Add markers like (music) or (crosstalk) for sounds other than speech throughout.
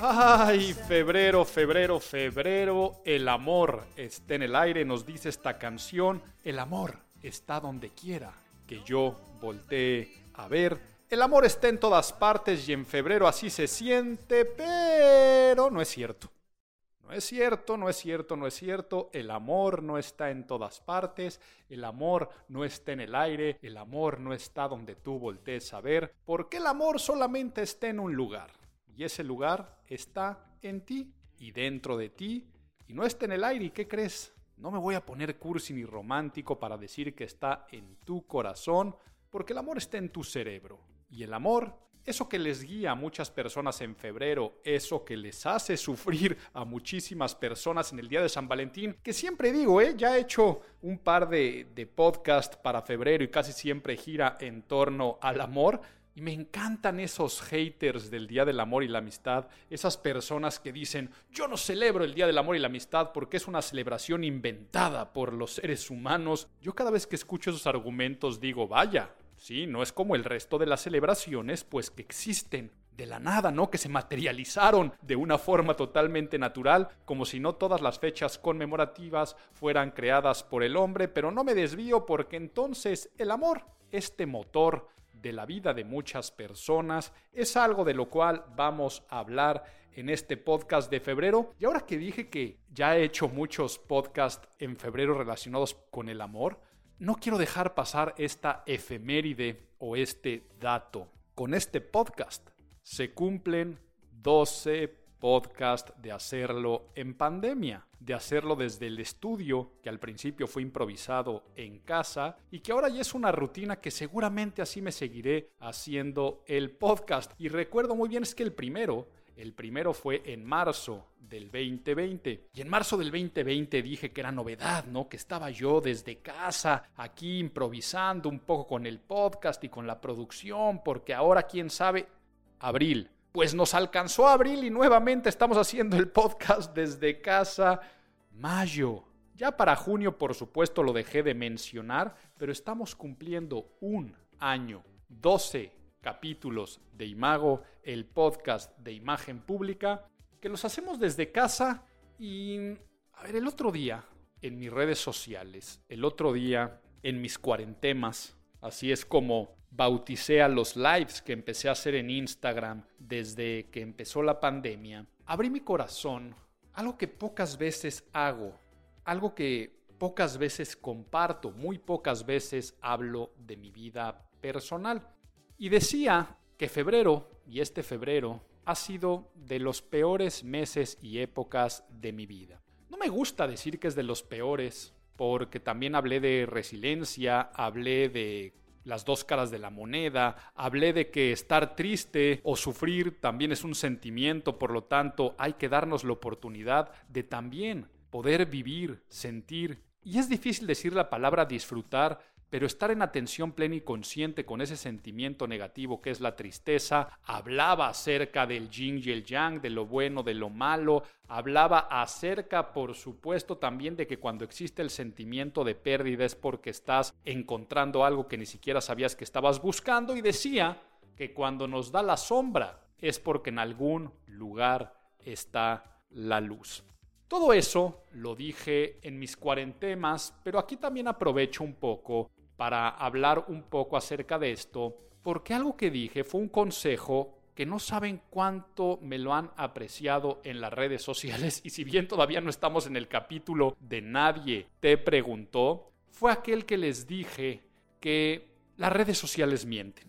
Ay, febrero, febrero, febrero, el amor está en el aire, nos dice esta canción, el amor está donde quiera que yo voltee a ver. El amor está en todas partes y en febrero así se siente, pero no es cierto. No es cierto, no es cierto, no es cierto. El amor no está en todas partes. El amor no está en el aire. El amor no está donde tú voltees a ver. Porque el amor solamente está en un lugar. Y ese lugar está en ti y dentro de ti. Y no está en el aire. ¿Y qué crees? No me voy a poner cursi ni romántico para decir que está en tu corazón. Porque el amor está en tu cerebro. Y el amor eso que les guía a muchas personas en febrero, eso que les hace sufrir a muchísimas personas en el día de San Valentín, que siempre digo, ¿eh? ya he hecho un par de, de podcast para febrero y casi siempre gira en torno al amor. Y me encantan esos haters del Día del Amor y la Amistad, esas personas que dicen, yo no celebro el Día del Amor y la Amistad porque es una celebración inventada por los seres humanos. Yo cada vez que escucho esos argumentos digo, vaya, Sí, no es como el resto de las celebraciones, pues que existen de la nada, ¿no? Que se materializaron de una forma totalmente natural, como si no todas las fechas conmemorativas fueran creadas por el hombre, pero no me desvío porque entonces el amor, este motor de la vida de muchas personas, es algo de lo cual vamos a hablar en este podcast de febrero. Y ahora que dije que ya he hecho muchos podcasts en febrero relacionados con el amor, no quiero dejar pasar esta efeméride o este dato. Con este podcast se cumplen 12 podcasts de hacerlo en pandemia, de hacerlo desde el estudio, que al principio fue improvisado en casa y que ahora ya es una rutina que seguramente así me seguiré haciendo el podcast. Y recuerdo muy bien es que el primero el primero fue en marzo del 2020. Y en marzo del 2020 dije que era novedad, ¿no? Que estaba yo desde casa, aquí improvisando un poco con el podcast y con la producción, porque ahora, quién sabe, abril. Pues nos alcanzó abril y nuevamente estamos haciendo el podcast desde casa. Mayo. Ya para junio, por supuesto, lo dejé de mencionar, pero estamos cumpliendo un año, 12 capítulos de Imago, el podcast de imagen pública, que los hacemos desde casa y, a ver, el otro día en mis redes sociales, el otro día en mis cuarentemas, así es como bauticé a los lives que empecé a hacer en Instagram desde que empezó la pandemia, abrí mi corazón, algo que pocas veces hago, algo que pocas veces comparto, muy pocas veces hablo de mi vida personal. Y decía que febrero, y este febrero, ha sido de los peores meses y épocas de mi vida. No me gusta decir que es de los peores, porque también hablé de resiliencia, hablé de las dos caras de la moneda, hablé de que estar triste o sufrir también es un sentimiento, por lo tanto hay que darnos la oportunidad de también poder vivir, sentir, y es difícil decir la palabra disfrutar pero estar en atención plena y consciente con ese sentimiento negativo que es la tristeza, hablaba acerca del yin y el yang, de lo bueno, de lo malo, hablaba acerca, por supuesto, también de que cuando existe el sentimiento de pérdida es porque estás encontrando algo que ni siquiera sabías que estabas buscando y decía que cuando nos da la sombra es porque en algún lugar está la luz. Todo eso lo dije en mis cuarentemas, pero aquí también aprovecho un poco para hablar un poco acerca de esto, porque algo que dije fue un consejo que no saben cuánto me lo han apreciado en las redes sociales (laughs) y si bien todavía no estamos en el capítulo de nadie te preguntó, fue aquel que les dije que las redes sociales mienten.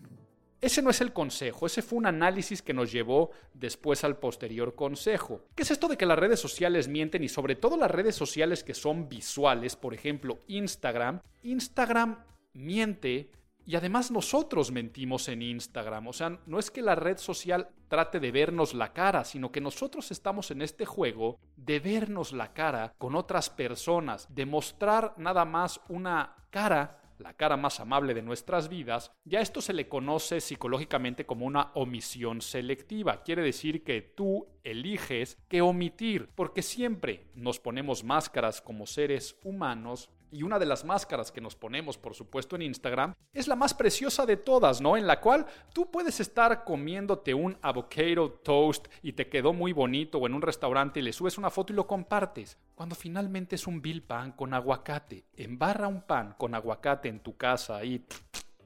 ese no es el consejo, ese fue un análisis que nos llevó después al posterior consejo. ¿Qué es esto de que las redes sociales mienten y sobre todo las redes sociales que son visuales, por ejemplo Instagram? Instagram miente y además nosotros mentimos en Instagram. O sea, no es que la red social trate de vernos la cara, sino que nosotros estamos en este juego de vernos la cara con otras personas, de mostrar nada más una cara la cara más amable de nuestras vidas, ya esto se le conoce psicológicamente como una omisión selectiva. Quiere decir que tú eliges qué omitir, porque siempre nos ponemos máscaras como seres humanos y una de las máscaras que nos ponemos, por supuesto, en Instagram es la más preciosa de todas, ¿no? En la cual tú puedes estar comiéndote un avocado toast y te quedó muy bonito o en un restaurante y le subes una foto y lo compartes. Cuando finalmente es un bill pan con aguacate. Embarra un pan con aguacate en tu casa y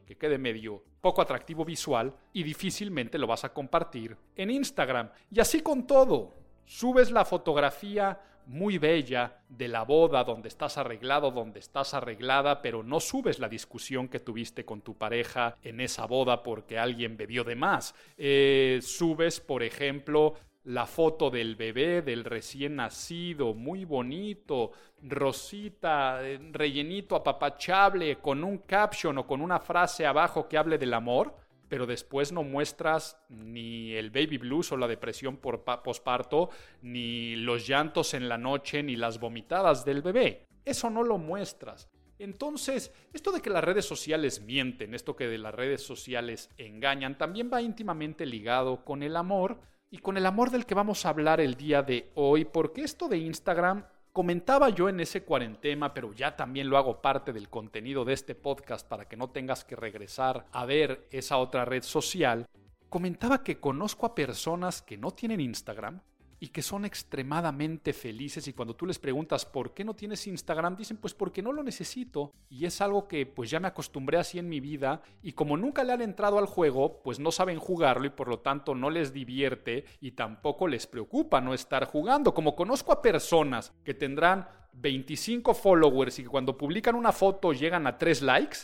que quede medio poco atractivo visual y difícilmente lo vas a compartir en Instagram. Y así con todo. Subes la fotografía muy bella de la boda donde estás arreglado, donde estás arreglada, pero no subes la discusión que tuviste con tu pareja en esa boda porque alguien bebió de más. Eh, subes, por ejemplo, la foto del bebé, del recién nacido, muy bonito, rosita, eh, rellenito, apapachable, con un caption o con una frase abajo que hable del amor pero después no muestras ni el baby blues o la depresión por posparto, ni los llantos en la noche, ni las vomitadas del bebé. Eso no lo muestras. Entonces, esto de que las redes sociales mienten, esto que de las redes sociales engañan, también va íntimamente ligado con el amor y con el amor del que vamos a hablar el día de hoy, porque esto de Instagram comentaba yo en ese cuarentema, pero ya también lo hago parte del contenido de este podcast para que no tengas que regresar a ver esa otra red social, comentaba que conozco a personas que no tienen Instagram, y que son extremadamente felices. Y cuando tú les preguntas por qué no tienes Instagram, dicen pues porque no lo necesito y es algo que pues ya me acostumbré así en mi vida. Y como nunca le han entrado al juego, pues no saben jugarlo y por lo tanto no les divierte y tampoco les preocupa no estar jugando. Como conozco a personas que tendrán 25 followers y que cuando publican una foto llegan a 3 likes,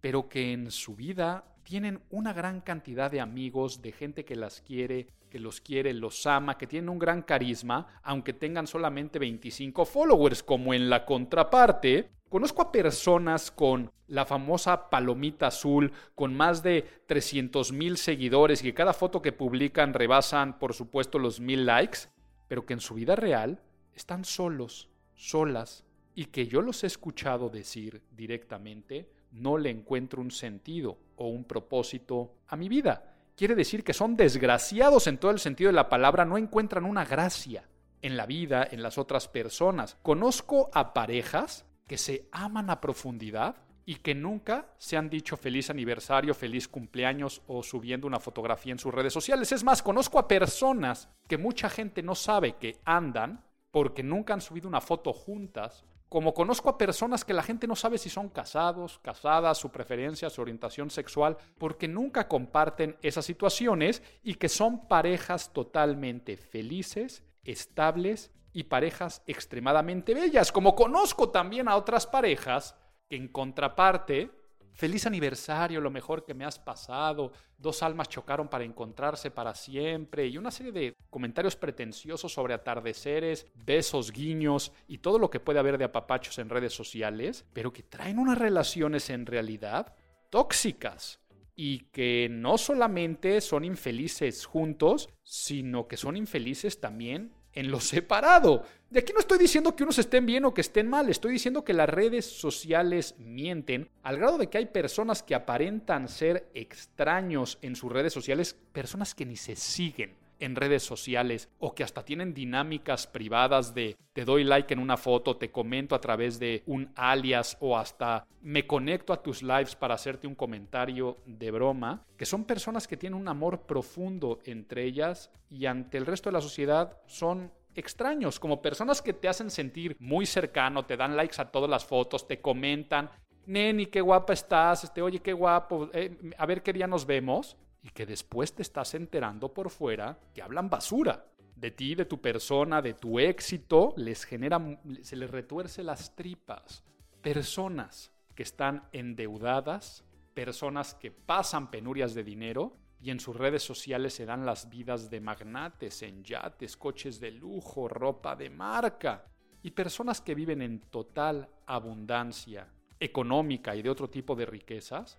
pero que en su vida tienen una gran cantidad de amigos, de gente que las quiere, que los quiere, los ama, que tienen un gran carisma, aunque tengan solamente 25 followers, como en la contraparte. Conozco a personas con la famosa palomita azul, con más de 300 mil seguidores y que cada foto que publican rebasan, por supuesto, los mil likes, pero que en su vida real están solos, solas, y que yo los he escuchado decir directamente, no le encuentro un sentido o un propósito a mi vida. Quiere decir que son desgraciados en todo el sentido de la palabra, no encuentran una gracia en la vida, en las otras personas. Conozco a parejas que se aman a profundidad y que nunca se han dicho feliz aniversario, feliz cumpleaños o subiendo una fotografía en sus redes sociales. Es más, conozco a personas que mucha gente no sabe que andan porque nunca han subido una foto juntas como conozco a personas que la gente no sabe si son casados, casadas, su preferencia, su orientación sexual, porque nunca comparten esas situaciones y que son parejas totalmente felices, estables y parejas extremadamente bellas. Como conozco también a otras parejas que en contraparte Feliz aniversario, lo mejor que me has pasado. Dos almas chocaron para encontrarse para siempre. Y una serie de comentarios pretenciosos sobre atardeceres, besos, guiños y todo lo que puede haber de apapachos en redes sociales, pero que traen unas relaciones en realidad tóxicas y que no solamente son infelices juntos, sino que son infelices también en lo separado. De aquí no estoy diciendo que unos estén bien o que estén mal, estoy diciendo que las redes sociales mienten al grado de que hay personas que aparentan ser extraños en sus redes sociales, personas que ni se siguen en redes sociales o que hasta tienen dinámicas privadas de te doy like en una foto, te comento a través de un alias o hasta me conecto a tus lives para hacerte un comentario de broma, que son personas que tienen un amor profundo entre ellas y ante el resto de la sociedad son extraños, como personas que te hacen sentir muy cercano, te dan likes a todas las fotos, te comentan, Neni, qué guapa estás, este, oye, qué guapo, eh, a ver qué día nos vemos, y que después te estás enterando por fuera que hablan basura de ti, de tu persona, de tu éxito, les genera, se les retuerce las tripas. Personas que están endeudadas, personas que pasan penurias de dinero y en sus redes sociales se dan las vidas de magnates en yates, coches de lujo, ropa de marca y personas que viven en total abundancia económica y de otro tipo de riquezas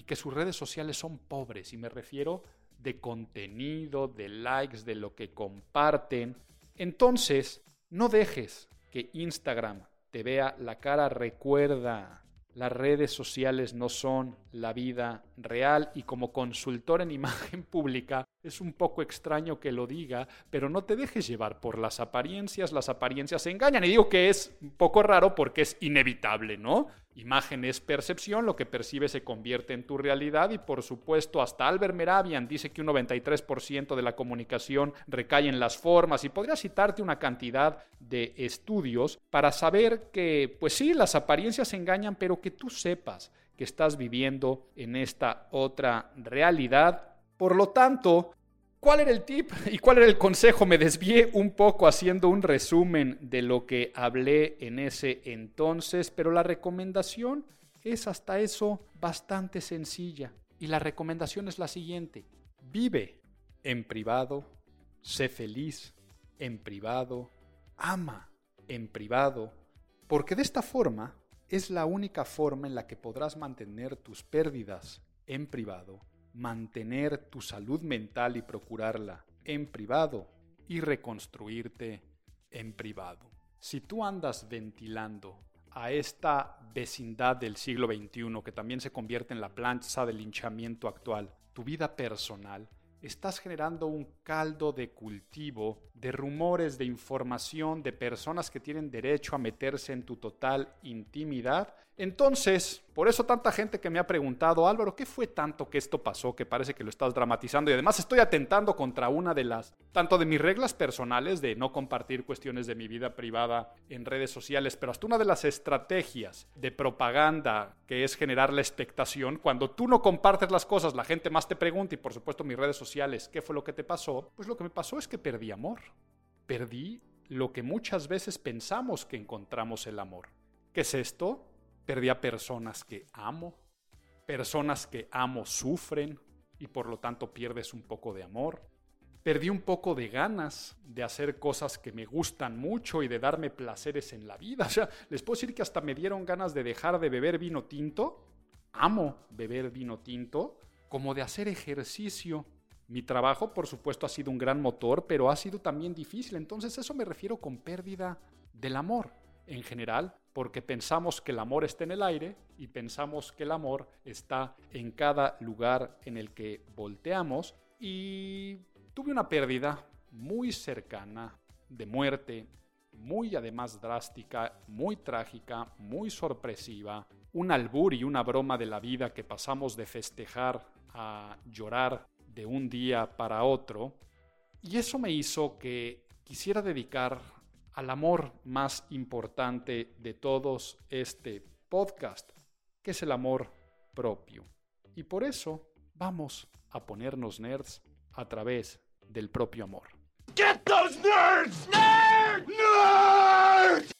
y que sus redes sociales son pobres y me refiero de contenido, de likes, de lo que comparten. Entonces, no dejes que Instagram te vea la cara, recuerda, las redes sociales no son la vida real y como consultor en (laughs) imagen pública es un poco extraño que lo diga, pero no te dejes llevar por las apariencias, las apariencias engañan. Y digo que es un poco raro porque es inevitable, ¿no? Imagen es percepción, lo que percibes se convierte en tu realidad y por supuesto hasta Albert Meravian dice que un 93% de la comunicación recae en las formas. Y podría citarte una cantidad de estudios para saber que, pues sí, las apariencias engañan, pero que tú sepas que estás viviendo en esta otra realidad. Por lo tanto, ¿cuál era el tip y cuál era el consejo? Me desvié un poco haciendo un resumen de lo que hablé en ese entonces, pero la recomendación es hasta eso bastante sencilla. Y la recomendación es la siguiente. Vive en privado, sé feliz en privado, ama en privado, porque de esta forma es la única forma en la que podrás mantener tus pérdidas en privado mantener tu salud mental y procurarla en privado y reconstruirte en privado. Si tú andas ventilando a esta vecindad del siglo XXI que también se convierte en la plancha del linchamiento actual, tu vida personal, estás generando un caldo de cultivo de rumores, de información, de personas que tienen derecho a meterse en tu total intimidad entonces, por eso tanta gente que me ha preguntado, Álvaro, ¿qué fue tanto que esto pasó que parece que lo estás dramatizando? Y además estoy atentando contra una de las, tanto de mis reglas personales de no compartir cuestiones de mi vida privada en redes sociales, pero hasta una de las estrategias de propaganda que es generar la expectación. Cuando tú no compartes las cosas, la gente más te pregunta y por supuesto mis redes sociales, ¿qué fue lo que te pasó? Pues lo que me pasó es que perdí amor. Perdí lo que muchas veces pensamos que encontramos el amor. ¿Qué es esto? Perdí a personas que amo. Personas que amo sufren y por lo tanto pierdes un poco de amor. Perdí un poco de ganas de hacer cosas que me gustan mucho y de darme placeres en la vida. (laughs) O les puedo decir que hasta me dieron ganas de dejar de beber vino tinto. Amo beber vino tinto. Como de hacer ejercicio. Mi trabajo, por supuesto, ha sido un gran motor, pero ha sido también difícil. Entonces, eso me refiero con pérdida del amor en general, porque pensamos que el amor está en el aire y pensamos que el amor está en cada lugar en el que volteamos. Y tuve una pérdida muy cercana de muerte, muy además drástica, muy trágica, muy sorpresiva, un albur y una broma de la vida que pasamos de festejar a llorar de un día para otro. Y eso me hizo que quisiera dedicar al amor más importante de todos este podcast, que es el amor propio. Y por eso vamos a ponernos nerds a través del propio amor. Get those nerds! Nerds!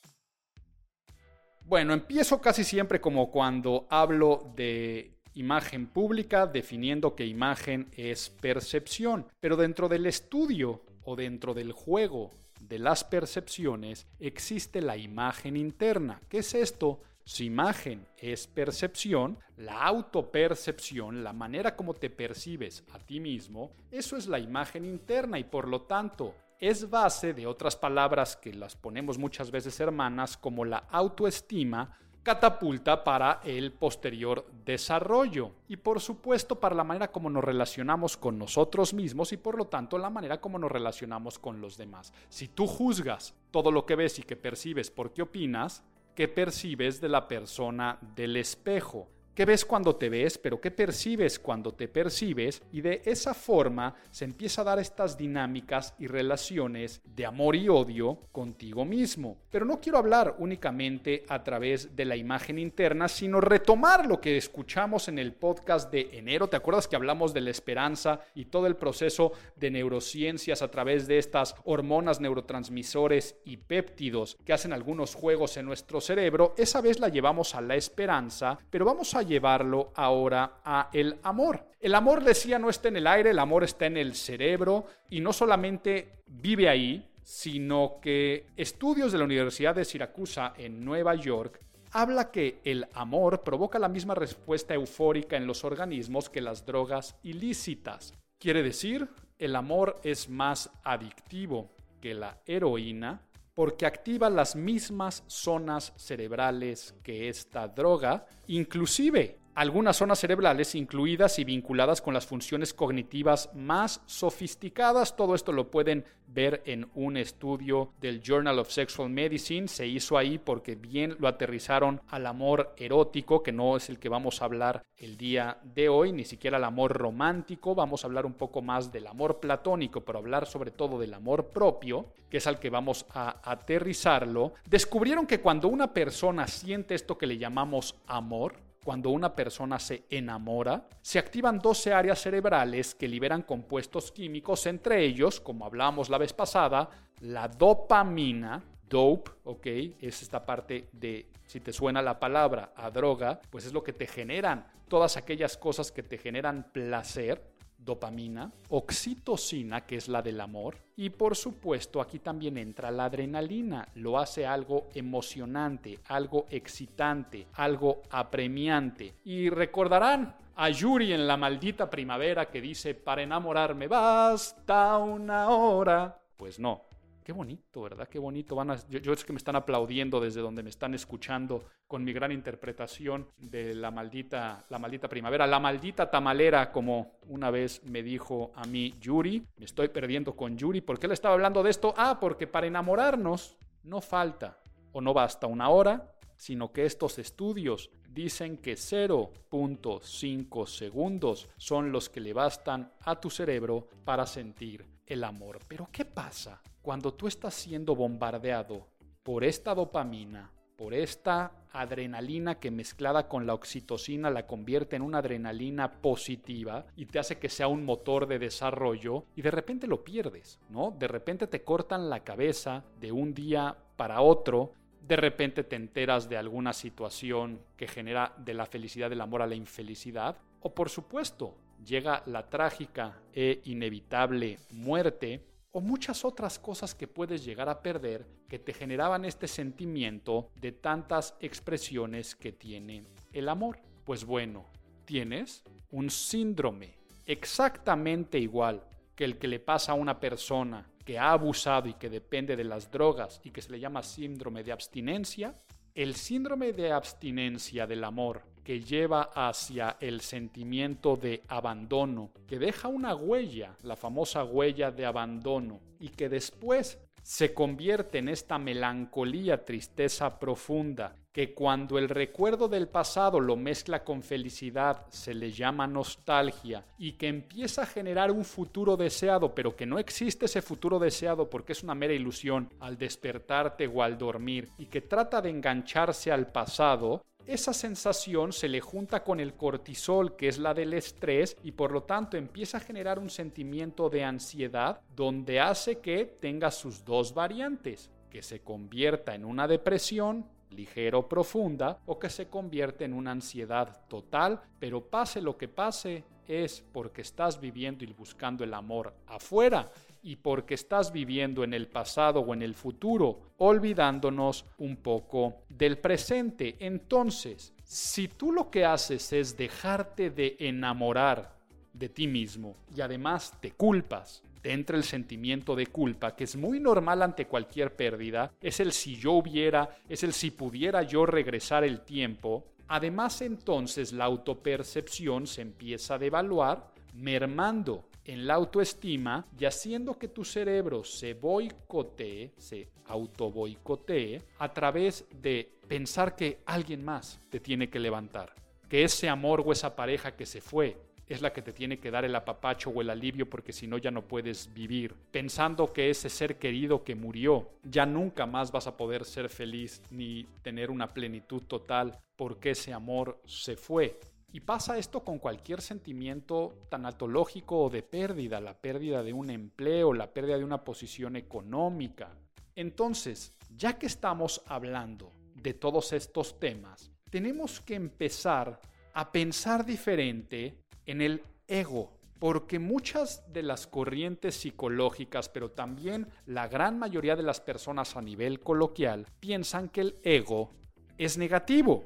Bueno, empiezo casi siempre como cuando hablo de imagen pública, definiendo que imagen es percepción, pero dentro del estudio o dentro del juego de las percepciones existe la imagen interna. ¿Qué es esto? Si imagen es percepción, la autopercepción, la manera como te percibes a ti mismo, eso es la imagen interna y por lo tanto es base de otras palabras que las ponemos muchas veces hermanas como la autoestima, catapulta para el posterior desarrollo y por supuesto para la manera como nos relacionamos con nosotros mismos y por lo tanto la manera como nos relacionamos con los demás. Si tú juzgas todo lo que ves y que percibes por qué opinas, ¿qué percibes de la persona del espejo? ¿Qué ves cuando te ves, pero qué percibes cuando te percibes? Y de esa forma se empieza a dar estas dinámicas y relaciones de amor y odio contigo mismo. Pero no quiero hablar únicamente a través de la imagen interna, sino retomar lo que escuchamos en el podcast de enero. ¿Te acuerdas que hablamos de la esperanza y todo el proceso de neurociencias a través de estas hormonas, neurotransmisores y péptidos que hacen algunos juegos en nuestro cerebro? Esa vez la llevamos a la esperanza, pero vamos a llevarlo ahora a el amor. El amor, decía, no está en el aire, el amor está en el cerebro y no solamente vive ahí, sino que estudios de la Universidad de Siracusa en Nueva York habla que el amor provoca la misma respuesta eufórica en los organismos que las drogas ilícitas. Quiere decir, el amor es más adictivo que la heroína porque activa las mismas zonas cerebrales que esta droga, inclusive algunas zonas cerebrales incluidas y vinculadas con las funciones cognitivas más sofisticadas. Todo esto lo pueden ver en un estudio del Journal of Sexual Medicine. Se hizo ahí porque bien lo aterrizaron al amor erótico, que no es el que vamos a hablar el día de hoy, ni siquiera el amor romántico. Vamos a hablar un poco más del amor platónico, pero hablar sobre todo del amor propio, que es al que vamos a aterrizarlo. Descubrieron que cuando una persona siente esto que le llamamos amor, cuando una persona se enamora, se activan 12 áreas cerebrales que liberan compuestos químicos, entre ellos, como hablábamos la vez pasada, la dopamina, dope, ¿ok? Es esta parte de, si te suena la palabra a droga, pues es lo que te generan todas aquellas cosas que te generan placer, dopamina, oxitocina, que es la del amor, y por supuesto aquí también entra la adrenalina, lo hace algo emocionante, algo excitante, algo apremiante. Y recordarán a Yuri en la maldita primavera que dice, para enamorarme basta una hora. Pues no, Qué bonito, ¿verdad? Qué bonito. Van a, yo, es que me están aplaudiendo desde donde me están escuchando con mi gran interpretación de la maldita, la maldita primavera, la maldita tamalera, como una vez me dijo a mí Yuri. Me estoy perdiendo con Yuri. ¿Por qué le estaba hablando de esto? Ah, porque para enamorarnos no falta o no basta una hora, sino que estos estudios dicen que 0.5 segundos son los que le bastan a tu cerebro para sentir el amor. Pero ¿qué pasa cuando tú estás siendo bombardeado por esta dopamina, por esta adrenalina que mezclada con la oxitocina la convierte en una adrenalina positiva y te hace que sea un motor de desarrollo y de repente lo pierdes, ¿no? De repente te cortan la cabeza de un día para otro, de repente te enteras de alguna situación que genera de la felicidad del amor a la infelicidad o por supuesto llega la trágica e inevitable muerte o muchas otras cosas que puedes llegar a perder que te generaban este sentimiento de tantas expresiones que tiene el amor. Pues bueno, tienes un síndrome exactamente igual que el que le pasa a una persona que ha abusado y que depende de las drogas y que se le llama síndrome de abstinencia. El síndrome de abstinencia del amor que lleva hacia el sentimiento de abandono, que deja una huella, la famosa huella de abandono, y que después se convierte en esta melancolía, tristeza profunda, que cuando el recuerdo del pasado lo mezcla con felicidad se le llama nostalgia y que empieza a generar un futuro deseado, pero que no existe ese futuro deseado porque es una mera ilusión al despertarte o al dormir y que trata de engancharse al pasado, esa sensación se le junta con el cortisol, que es la del estrés, y por lo tanto empieza a generar un sentimiento de ansiedad donde hace que tenga sus dos variantes, que se convierta en una depresión ligera o profunda o que se convierta en una ansiedad total, pero pase lo que pase es porque estás viviendo y buscando el amor afuera y porque estás viviendo en el pasado o en el futuro, olvidándonos un poco del presente. Entonces, si tú lo que haces es dejarte de enamorar de ti mismo y además te culpas, te entra el sentimiento de culpa, que es muy normal ante cualquier pérdida, es el si yo hubiera, es el si pudiera yo regresar el tiempo, además entonces la autopercepción se empieza a devaluar, mermando en la autoestima y haciendo que tu cerebro se boicotee, se auto boicotee a través de pensar que alguien más te tiene que levantar, que ese amor o esa pareja que se fue es la que te tiene que dar el apapacho o el alivio porque si no ya no puedes vivir, pensando que ese ser querido que murió ya nunca más vas a poder ser feliz ni tener una plenitud total porque ese amor se fue. Y pasa esto con cualquier sentimiento tanatológico o de pérdida, la pérdida de un empleo, la pérdida de una posición económica. Entonces, ya que estamos hablando de todos estos temas, tenemos que empezar a pensar diferente en el ego, porque muchas de las corrientes psicológicas, pero también la gran mayoría de las personas a nivel coloquial, piensan que el ego es negativo.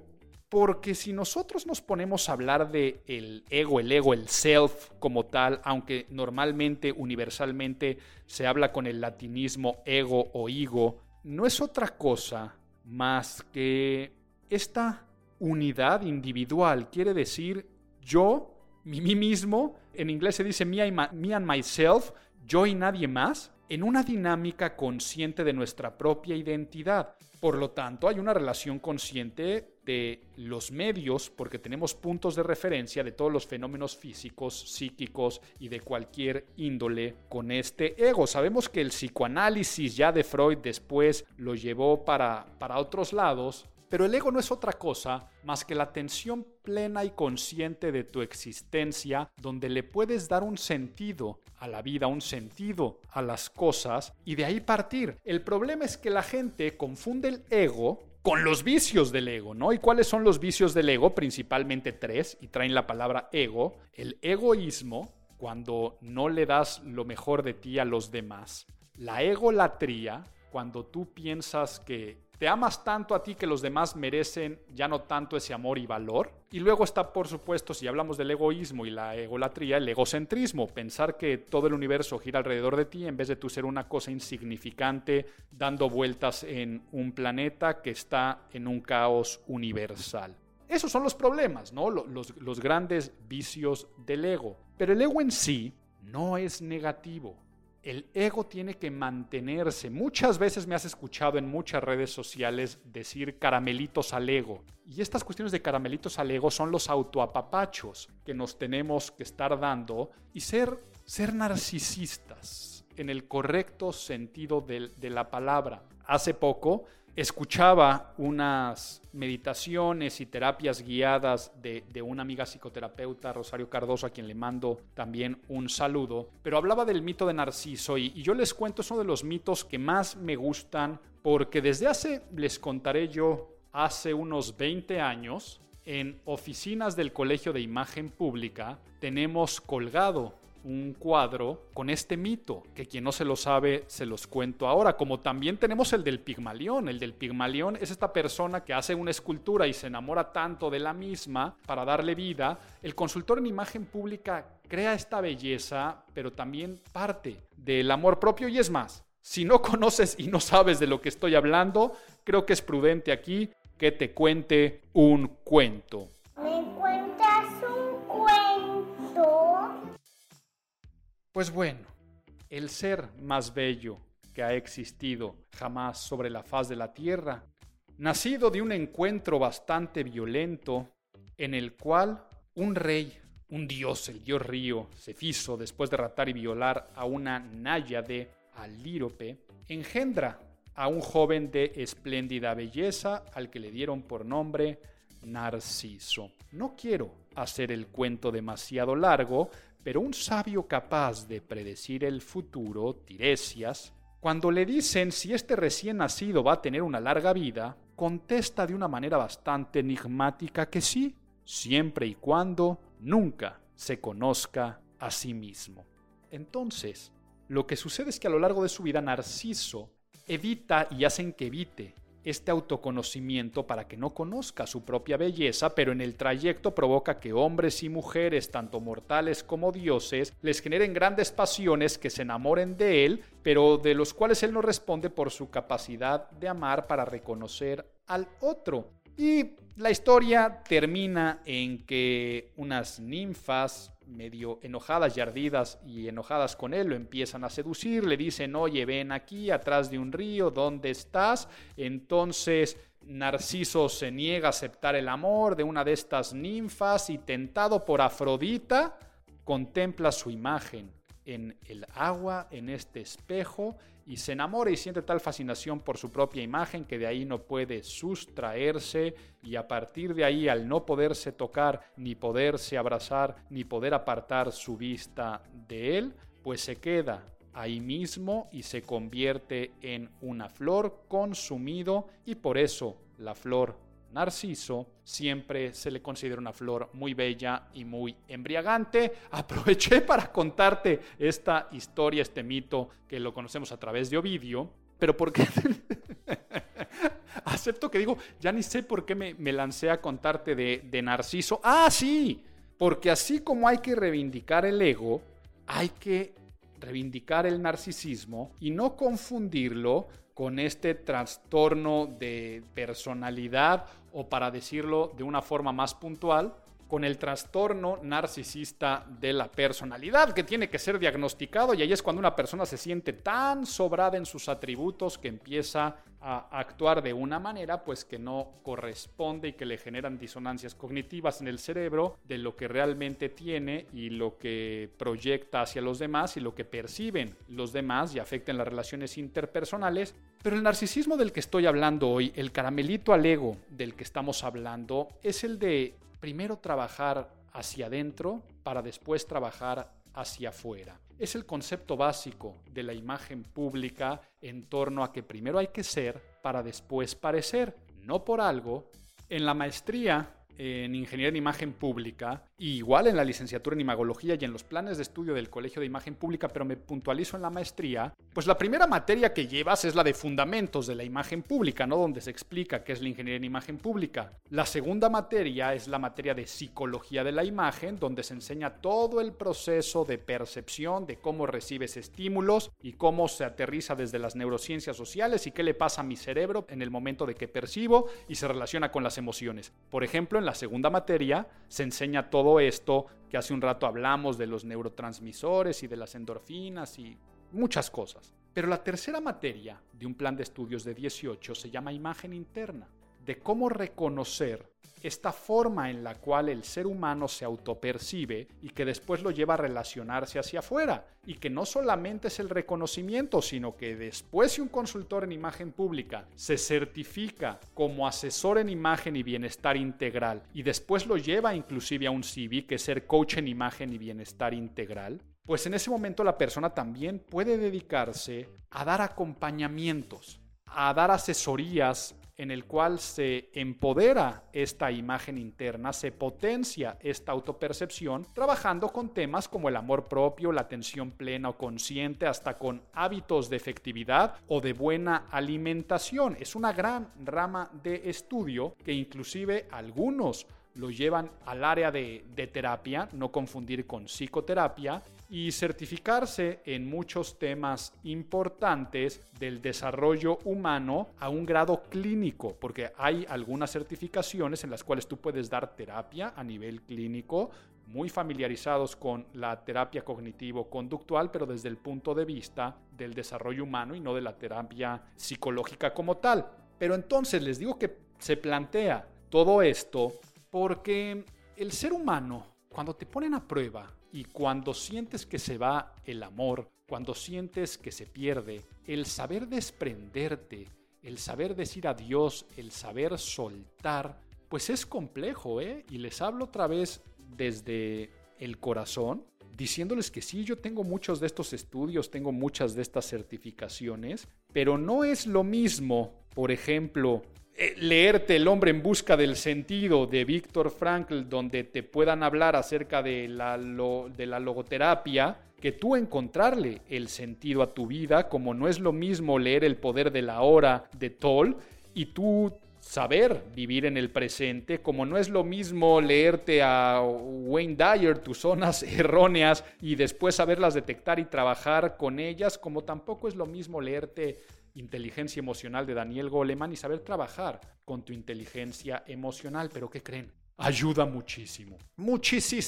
Porque si nosotros nos ponemos a hablar de el ego, el ego, el self como tal, aunque normalmente, universalmente se habla con el latinismo ego o ego, no es otra cosa más que esta unidad individual. Quiere decir yo, mí mismo, en inglés se dice me, and myself, yo y nadie más, en una dinámica consciente de nuestra propia identidad. Por lo tanto, hay una relación consciente de los medios, porque tenemos puntos de referencia de todos los fenómenos físicos, psíquicos y de cualquier índole con este ego. Sabemos que el psicoanálisis ya de Freud después lo llevó para, para otros lados, pero el ego no es otra cosa más que la atención plena y consciente de tu existencia, donde le puedes dar un sentido a la vida, un sentido a las cosas y de ahí partir. El problema es que la gente confunde el ego con los vicios del ego, ¿no? ¿Y cuáles son los vicios del ego? Principalmente tres, y traen la palabra ego. El egoísmo, cuando no le das lo mejor de ti a los demás. La egolatría, cuando tú piensas que te amas tanto a ti que los demás merecen ya no tanto ese amor y valor. Y luego está, por supuesto, si hablamos del egoísmo y la egolatría, el egocentrismo, pensar que todo el universo gira alrededor de ti en vez de tú ser una cosa insignificante dando vueltas en un planeta que está en un caos universal. Esos son los problemas, ¿no? Los, los grandes vicios del ego. Pero el ego en sí no es negativo el ego tiene que mantenerse. Muchas veces me has escuchado en muchas redes sociales decir caramelitos al ego. Y estas cuestiones de caramelitos al ego son los autoapapachos que nos tenemos que estar dando y ser, ser narcisistas en el correcto sentido de, de la palabra. Hace poco escuchaba unas meditaciones y terapias guiadas de, una amiga psicoterapeuta, Rosario Cardoso, a quien le mando también un saludo, pero hablaba del mito de Narciso y, y yo les cuento, es uno de los mitos que más me gustan porque desde hace, les contaré yo, hace unos 20 años, en oficinas del Colegio de Imagen Pública tenemos colgado un cuadro con este mito, que quien no se lo sabe, se los cuento ahora, como también tenemos el del Pigmalión. El del Pigmalión es esta persona que hace una escultura y se enamora tanto de la misma para darle vida. El consultor en imagen pública crea esta belleza, pero también parte del amor propio y es más. Si no conoces y no sabes de lo que estoy hablando, creo que es prudente aquí que te cuente un cuento. Pues bueno, el ser más bello que ha existido jamás sobre la faz de la tierra, nacido de un encuentro bastante violento en el cual un rey, un dios, el dios río, Cefiso, después de ratar y violar a una náyade, Alírope, engendra a un joven de espléndida belleza al que le dieron por nombre Narciso. No quiero hacer el cuento demasiado largo, pero un sabio capaz de predecir el futuro, Tiresias, cuando le dicen si este recién nacido va a tener una larga vida, contesta de una manera bastante enigmática que sí, siempre y cuando nunca se conozca a sí mismo. Entonces, lo que sucede es que a lo largo de su vida Narciso evita y hacen que evite este autoconocimiento para que no conozca su propia belleza, pero en el trayecto provoca que hombres y mujeres, tanto mortales como dioses, les generen grandes pasiones que se enamoren de él, pero de los cuales él no responde por su capacidad de amar para reconocer al otro. Y la historia termina en que unas ninfas medio enojadas y ardidas y enojadas con él, lo empiezan a seducir, le dicen, oye, ven aquí, atrás de un río, ¿dónde estás? Entonces Narciso se niega a aceptar el amor de una de estas ninfas y tentado por Afrodita, contempla su imagen en el agua, en este espejo, y se enamora y siente tal fascinación por su propia imagen que de ahí no puede sustraerse y a partir de ahí al no poderse tocar, ni poderse abrazar, ni poder apartar su vista de él, pues se queda ahí mismo y se convierte en una flor consumido y por eso la flor Narciso, siempre se le considera una flor muy bella y muy embriagante. (laughs) Aproveché para contarte esta historia, este mito que lo conocemos a través de Ovidio, pero porque (laughs) acepto que digo, ya ni sé por qué me, lancé a contarte de, de Narciso. Ah, sí, porque así como hay que reivindicar el ego, hay que reivindicar el narcisismo y no confundirlo con este trastorno de personalidad o para decirlo de una forma más puntual, con el trastorno narcisista de la personalidad que tiene que ser diagnosticado y ahí es cuando una persona se siente tan sobrada en sus atributos que empieza a actuar de una manera pues que no corresponde y que le generan disonancias cognitivas en el cerebro de lo que realmente tiene y lo que proyecta hacia los demás y lo que perciben los demás y afectan las relaciones interpersonales. Pero el narcisismo del que estoy hablando hoy, el caramelito al ego del que estamos hablando, es el de primero trabajar hacia adentro para después trabajar hacia afuera. Es el concepto básico de la imagen pública en torno a que primero hay que ser para después parecer. No por algo, en la maestría en Ingeniería en Imagen Pública, igual en la licenciatura en Imagología y en los planes de estudio del Colegio de Imagen Pública, pero me puntualizo en la maestría, pues la primera materia que llevas es la de Fundamentos de la Imagen Pública, ¿no? Donde se explica qué es la Ingeniería en Imagen Pública. La segunda materia es la materia de Psicología de la Imagen, donde se enseña todo el proceso de percepción, de cómo recibes estímulos y cómo se aterriza desde las neurociencias sociales y qué le pasa a mi cerebro en el momento de que percibo y se relaciona con las emociones. Por ejemplo, en la segunda materia se enseña todo esto que hace un rato hablamos de los neurotransmisores y de las endorfinas y muchas cosas. Pero la tercera materia de un plan de estudios de 18 se llama imagen interna, de cómo reconocer esta forma en la cual el ser humano se autopercibe y que después lo lleva a relacionarse hacia afuera. Y que no solamente es el reconocimiento, sino que después si un consultor en imagen pública se certifica como asesor en imagen y bienestar integral y después lo lleva inclusive a un CV, que es ser coach en imagen y bienestar integral, pues en ese momento la persona también puede dedicarse a dar acompañamientos, a dar asesorías en el cual se empodera esta imagen interna, se potencia esta autopercepción, trabajando con temas como el amor propio, la atención plena o consciente, hasta con hábitos de efectividad o de buena alimentación. Es una gran rama de estudio que inclusive algunos lo llevan al área de, terapia, no confundir con psicoterapia, y certificarse en muchos temas importantes del desarrollo humano a un grado clínico, porque hay algunas certificaciones en las cuales tú puedes dar terapia a nivel clínico, muy familiarizados con la terapia cognitivo-conductual, pero desde el punto de vista del desarrollo humano y no de la terapia psicológica como tal. Pero entonces les digo que se plantea todo esto porque el ser humano, cuando te ponen a prueba, y cuando sientes que se va el amor, cuando sientes que se pierde, el saber desprenderte, el saber decir adiós, el saber soltar, pues es complejo, ¿eh? Y les hablo otra vez desde el corazón, diciéndoles que sí, yo tengo muchos de estos estudios, tengo muchas de estas certificaciones, pero no es lo mismo, por ejemplo, leerte El hombre en busca del sentido de Víctor Frankl, donde te puedan hablar acerca de la, de la logoterapia, que tú encontrarle el sentido a tu vida, como no es lo mismo leer El poder de la hora de Toll y tú saber vivir en el presente, como no es lo mismo leerte a Wayne Dyer tus zonas (laughs) erróneas y después saberlas detectar y trabajar con ellas, como tampoco es lo mismo leerte inteligencia emocional de Daniel Goleman y saber trabajar con tu inteligencia emocional. Pero ¿qué creen? Ayuda muchísimo. Muchísimo.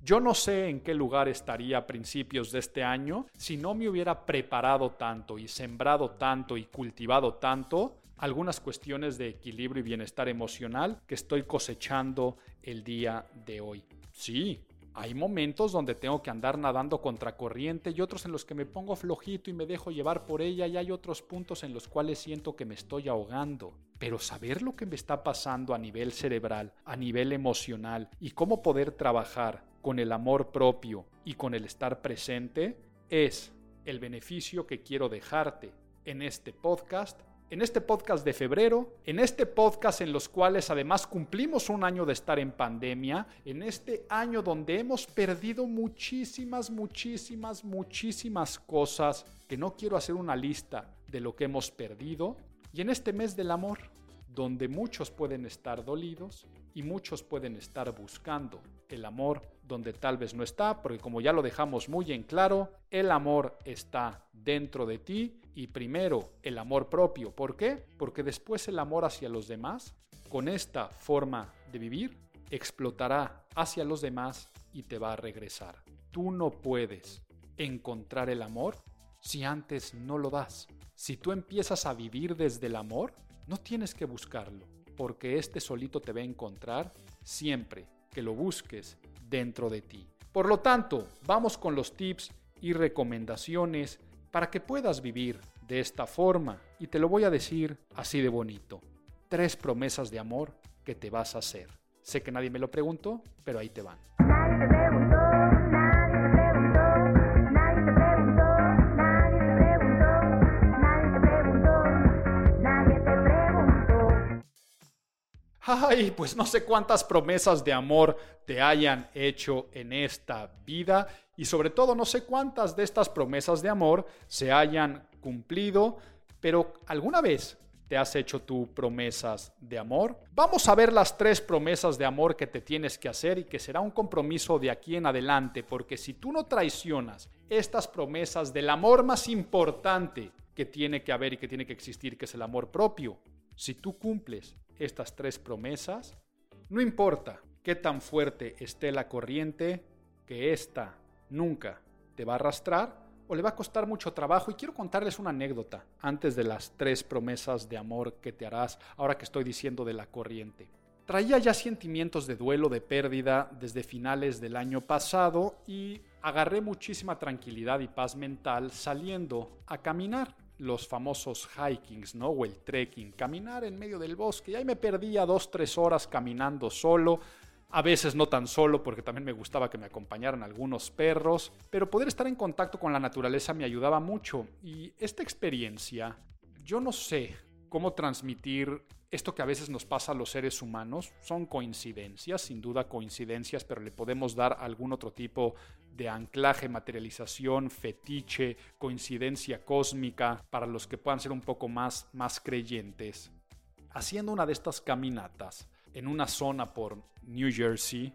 Yo no sé en qué lugar estaría a principios de este año si no me hubiera preparado tanto y sembrado tanto y cultivado tanto algunas cuestiones de equilibrio y bienestar emocional que estoy cosechando el día de hoy. Sí, hay momentos donde tengo que andar nadando contra corriente y otros en los que me pongo flojito y me dejo llevar por ella y hay otros puntos en los cuales siento que me estoy ahogando. Pero saber lo que me está pasando a nivel cerebral, a nivel emocional y cómo poder trabajar con el amor propio y con el estar presente es el beneficio que quiero dejarte en este podcast en este podcast de febrero, en este podcast en los cuales además cumplimos un año de estar en pandemia, en este año donde hemos perdido muchísimas, muchísimas, muchísimas cosas, que no quiero hacer una lista de lo que hemos perdido, y en este mes del amor, donde muchos pueden estar dolidos y muchos pueden estar buscando el amor donde tal vez no está, porque como ya lo dejamos muy en claro, el amor está dentro de ti y primero el amor propio. ¿Por qué? Porque después el amor hacia los demás, con esta forma de vivir, explotará hacia los demás y te va a regresar. Tú no puedes encontrar el amor si antes no lo das. Si tú empiezas a vivir desde el amor, no tienes que buscarlo, porque este solito te va a encontrar siempre que lo busques dentro de ti. Por lo tanto, vamos con los tips y recomendaciones para que puedas vivir de esta forma. Y te lo voy a decir así de bonito. Tres promesas de amor que te vas a hacer. Sé que nadie me lo preguntó, pero ahí te van. Ay, pues no sé cuántas promesas de amor te hayan hecho en esta vida y sobre todo no sé cuántas de estas promesas de amor se hayan cumplido, pero ¿alguna vez te has hecho tú promesas de amor? Vamos a ver las tres promesas de amor que te tienes que hacer y que será un compromiso de aquí en adelante, porque si tú no traicionas estas promesas del amor más importante que tiene que haber y que tiene que existir, que es el amor propio, si tú cumples estas tres promesas, no importa qué tan fuerte esté la corriente, que ésta nunca te va a arrastrar o le va a costar mucho trabajo. Y quiero contarles una anécdota antes de las tres promesas de amor que te harás, ahora que estoy diciendo de la corriente. Traía ya sentimientos de duelo, de pérdida desde finales del año pasado y agarré muchísima tranquilidad y paz mental saliendo a caminar los famosos hikings, ¿no? O el trekking, caminar en medio del bosque. Y ahí me perdía dos, tres horas caminando solo. A veces no tan solo porque también me gustaba que me acompañaran algunos perros, pero poder estar en contacto con la naturaleza me ayudaba mucho. Y esta experiencia, yo no sé cómo transmitir esto que a veces nos pasa a los seres humanos. Son coincidencias, sin duda coincidencias, pero le podemos dar algún otro tipo de anclaje, materialización, fetiche, coincidencia cósmica, para los que puedan ser un poco más, más creyentes. Haciendo una de estas caminatas en una zona por New Jersey,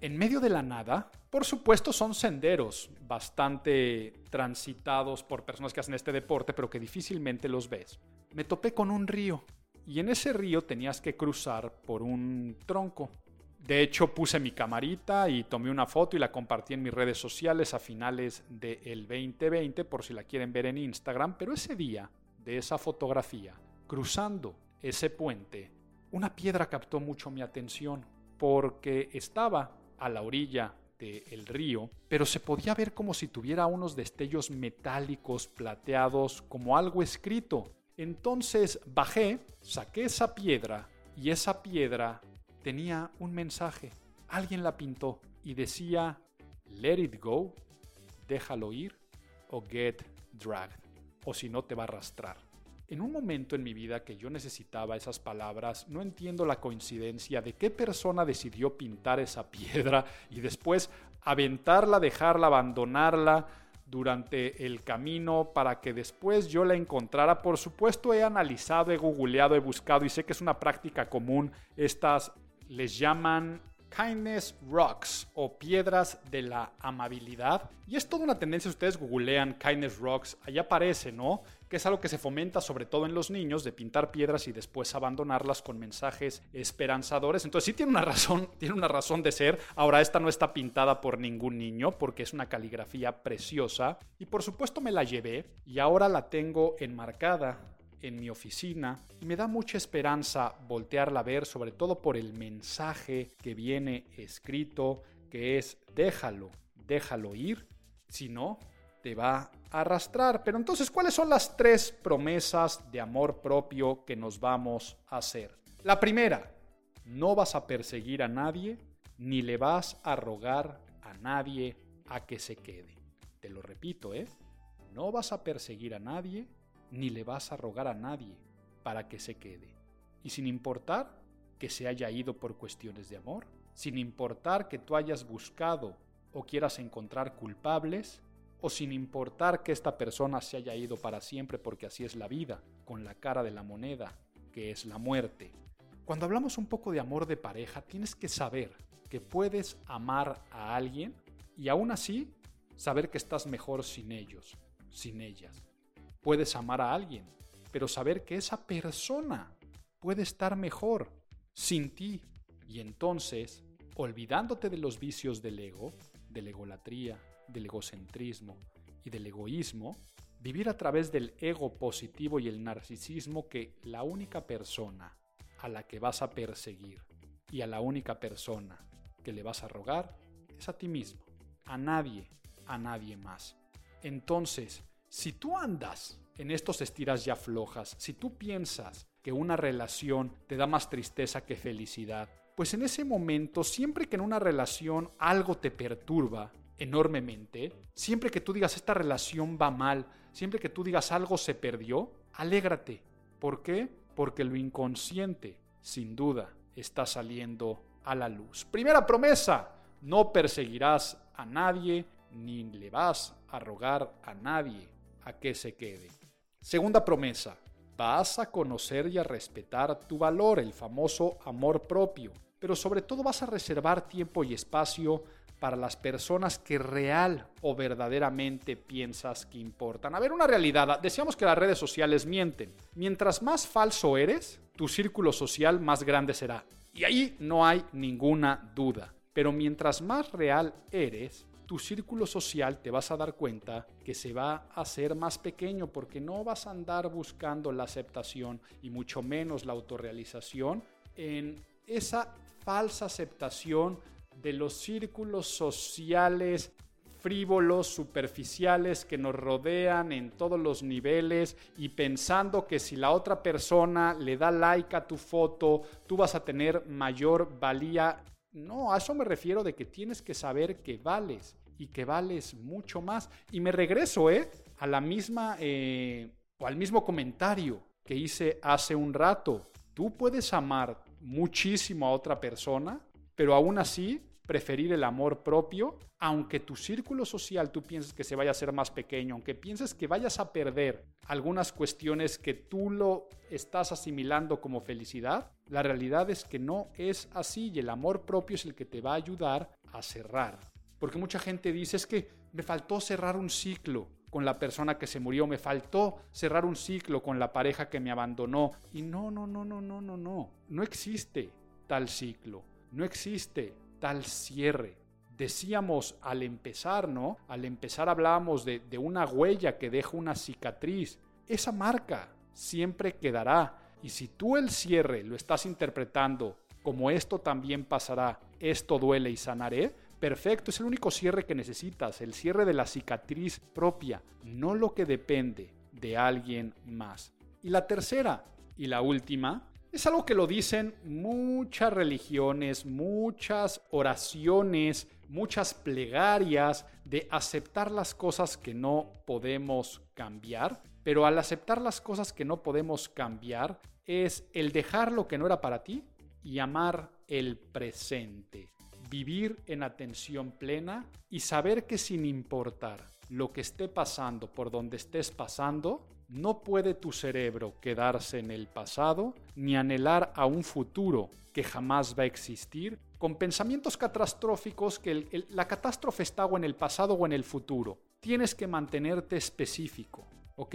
en medio de la nada, por supuesto son senderos bastante transitados por personas que hacen este deporte, pero que difícilmente los ves. Me topé con un río y en ese río tenías que cruzar por un tronco. De hecho, puse mi camarita y tomé una foto y la compartí en mis redes sociales a finales del 2020 por si la quieren ver en Instagram. Pero ese día de esa fotografía, cruzando ese puente, una piedra captó mucho mi atención porque estaba a la orilla del río, pero se podía ver como si tuviera unos destellos metálicos plateados, como algo escrito. Entonces bajé, saqué esa piedra y esa piedra tenía un mensaje. Alguien la pintó y decía, let it go, déjalo ir o get dragged, o si no te va a arrastrar. En un momento en mi vida que yo necesitaba esas palabras, no entiendo la coincidencia de qué persona decidió pintar esa piedra y después aventarla, dejarla, abandonarla durante el camino para que después yo la encontrara. Por supuesto he analizado, he googleado, he buscado y sé que es una práctica común estas les llaman Kindness Rocks o piedras de la amabilidad. Y es toda una tendencia, ustedes googlean Kindness Rocks, allá aparece, ¿no? Que es algo que se fomenta sobre todo en los niños, de pintar piedras y después abandonarlas con mensajes esperanzadores. Entonces sí tiene una (laughs) razón, tiene una razón de ser. Ahora esta no está pintada por ningún niño porque es una caligrafía preciosa. Y por supuesto me la llevé y ahora la tengo enmarcada en mi oficina y me da mucha esperanza voltearla a ver, sobre todo por el mensaje que viene escrito, que es déjalo, déjalo ir, si no, te va a arrastrar. Pero entonces, ¿cuáles son las tres promesas de amor propio que nos vamos a hacer? La primera, no vas a perseguir a nadie ni le vas a rogar a nadie a que se quede. Te lo repito, ¿eh? No vas a perseguir a nadie ni le vas a rogar a nadie para que se quede. Y sin importar que se haya ido por cuestiones de amor, sin importar que tú hayas buscado o quieras encontrar culpables, o sin importar que esta persona se haya ido para siempre porque así es la vida, con la cara de la moneda, que es la muerte. Cuando hablamos un poco de amor de pareja, tienes que saber que puedes amar a alguien y aún así saber que estás mejor sin ellos, sin ellas. Puedes amar a alguien, pero saber que esa persona puede estar mejor sin ti. Y entonces, olvidándote de los vicios del ego, de la egolatría, del egocentrismo y del egoísmo, vivir a través del ego positivo y el narcisismo que la única persona a la que vas a perseguir y a la única persona que le vas a rogar es a ti mismo, a nadie, a nadie más. Entonces, si tú andas en estos estiras ya flojas, si tú piensas que una relación te da más tristeza que felicidad, pues en ese momento, siempre que en una relación algo te perturba, enormemente, siempre que tú digas esta relación va mal, siempre que tú digas algo se perdió, alégrate. ¿Por qué? Porque lo inconsciente, sin duda, está saliendo a la luz. Primera promesa, no perseguirás a nadie ni le vas a rogar a nadie a que se quede. Segunda promesa, vas a conocer y a respetar tu valor, el famoso amor propio, pero sobre todo vas a reservar tiempo y espacio para las personas que real o verdaderamente piensas que importan. A ver, una realidad. Decíamos que las redes sociales mienten. Mientras más falso eres, tu círculo social más grande será. Y ahí no hay ninguna duda. Pero mientras más real eres, tu círculo social te vas a dar cuenta que se va a hacer más pequeño porque no vas a andar buscando la aceptación y mucho menos la autorrealización en esa falsa aceptación de los círculos sociales frívolos, superficiales que nos rodean en todos los niveles y pensando que si la otra persona le da like a tu foto, tú vas a tener mayor valía. No, a eso me refiero de que tienes que saber que vales y que vales mucho más. Y me regreso, ¿eh? A la misma, eh, o al mismo comentario que hice hace un rato. Tú puedes amar muchísimo a otra persona, pero aún así preferir el amor propio, aunque tu círculo social tú pienses que se vaya a hacer más pequeño, aunque pienses que vayas a perder algunas cuestiones que tú lo estás asimilando como felicidad, la realidad es que no es así y el amor propio es el que te va a ayudar a cerrar. Porque mucha gente dice es que me faltó cerrar un ciclo con la persona que se murió, me faltó cerrar un ciclo con la pareja que me abandonó. Y no, no, no, no, no, no, no. No existe tal ciclo. No existe tal cierre. Decíamos al empezar, ¿no? Al empezar hablábamos de, de una huella que deja una cicatriz. Esa marca siempre quedará. Y si tú el cierre lo estás interpretando como esto también pasará, esto duele y sanaré, perfecto, es el único cierre que necesitas, el cierre de la cicatriz propia, no lo que depende de alguien más. Y la tercera y la última es algo que lo dicen muchas religiones, muchas oraciones, muchas plegarias de aceptar las cosas que no podemos cambiar. Pero al aceptar las cosas que no podemos cambiar es el dejar lo que no era para ti y amar el presente. Vivir en atención plena y saber que sin importar lo que esté pasando por donde estés pasando, no puede tu cerebro quedarse en el pasado ni anhelar a un futuro que jamás va a existir con pensamientos catastróficos que la catástrofe está o en el pasado o en el futuro. Tienes que mantenerte específico, ¿ok?